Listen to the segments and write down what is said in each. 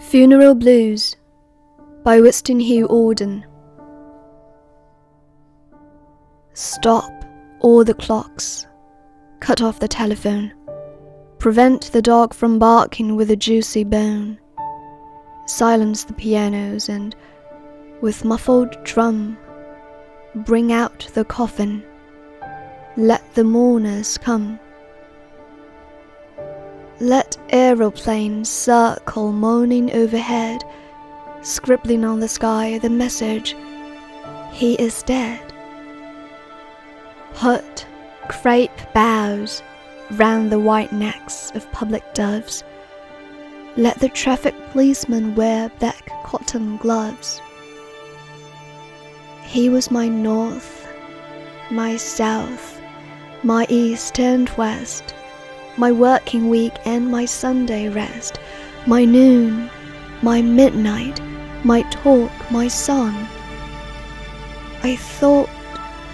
Funeral Blues by Wystan Hugh Auden. Stop all the clocks. Cut off the telephone. Prevent the dog from barking with a juicy bone. Silence the pianos and, with muffled drum, bring out the coffin. Let the mourners come. Let aeroplanes circle moaning overhead, scribbling on the sky the message, He is dead. Put crepe boughs round the white necks of public doves. Let the traffic policemen wear black cotton gloves. He was my north, my south, my east and west my working week and my Sunday rest, my noon, my midnight, my talk, my song. I thought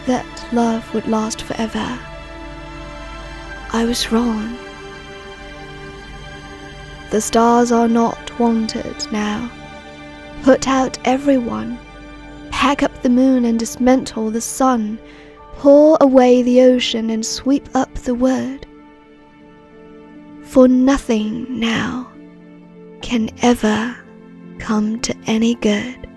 that love would last forever. I was wrong. The stars are not wanted now. Put out everyone. Pack up the moon and dismantle the sun. Pour away the ocean and sweep up the word for nothing now can ever come to any good.